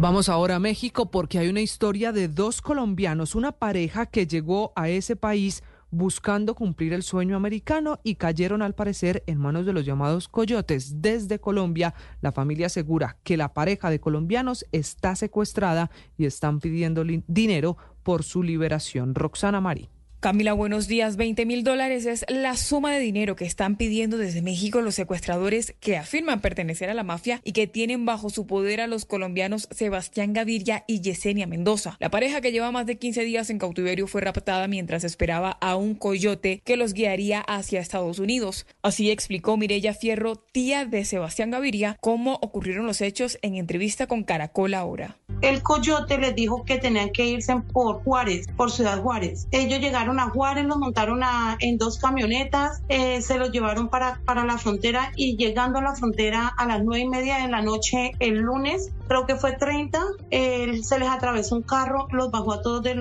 Vamos ahora a México porque hay una historia de dos colombianos, una pareja que llegó a ese país buscando cumplir el sueño americano y cayeron al parecer en manos de los llamados coyotes. Desde Colombia, la familia asegura que la pareja de colombianos está secuestrada y están pidiendo dinero por su liberación. Roxana Marí. Camila, buenos días. 20 mil dólares es la suma de dinero que están pidiendo desde México los secuestradores que afirman pertenecer a la mafia y que tienen bajo su poder a los colombianos Sebastián Gaviria y Yesenia Mendoza. La pareja que lleva más de 15 días en cautiverio fue raptada mientras esperaba a un coyote que los guiaría hacia Estados Unidos. Así explicó Mirella Fierro, tía de Sebastián Gaviria, cómo ocurrieron los hechos en entrevista con Caracol ahora. El coyote les dijo que tenían que irse por Juárez, por Ciudad Juárez. Ellos llegaron a Juárez, los montaron en dos camionetas, eh, se los llevaron para, para la frontera y llegando a la frontera a las nueve y media de la noche el lunes, creo que fue 30, se les atravesó un carro, los bajó a todos de,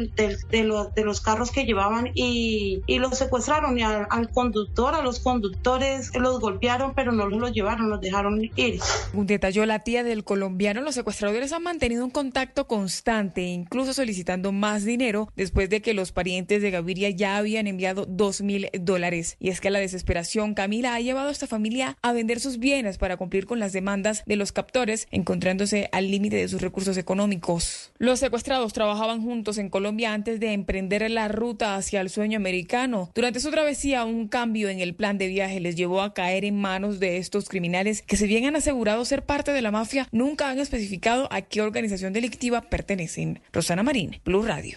los, de los carros que llevaban y, y los secuestraron y al, conductor, a los conductores los golpearon, pero no los llevaron, los dejaron ir. Detalló la tía del colombiano, los secuestradores han mantenido un contacto constante, incluso solicitando más dinero después de que los parientes de Gaviria ya habían enviado dos mil dólares. Y es que la desesperación, Camila, ha llevado a esta familia a vender sus bienes para cumplir con las demandas de los captores, encontrándose al límite de sus recursos económicos. Los secuestrados trabajaban juntos en Colombia antes de emprender la ruta hacia el sueño americano. Durante su travesía, un cambio en el plan de viaje les llevó a caer en manos de estos criminales que, si bien han asegurado ser parte de la mafia, nunca han especificado a qué organización delictiva pertenecen. Rosana Marín, Blue Radio.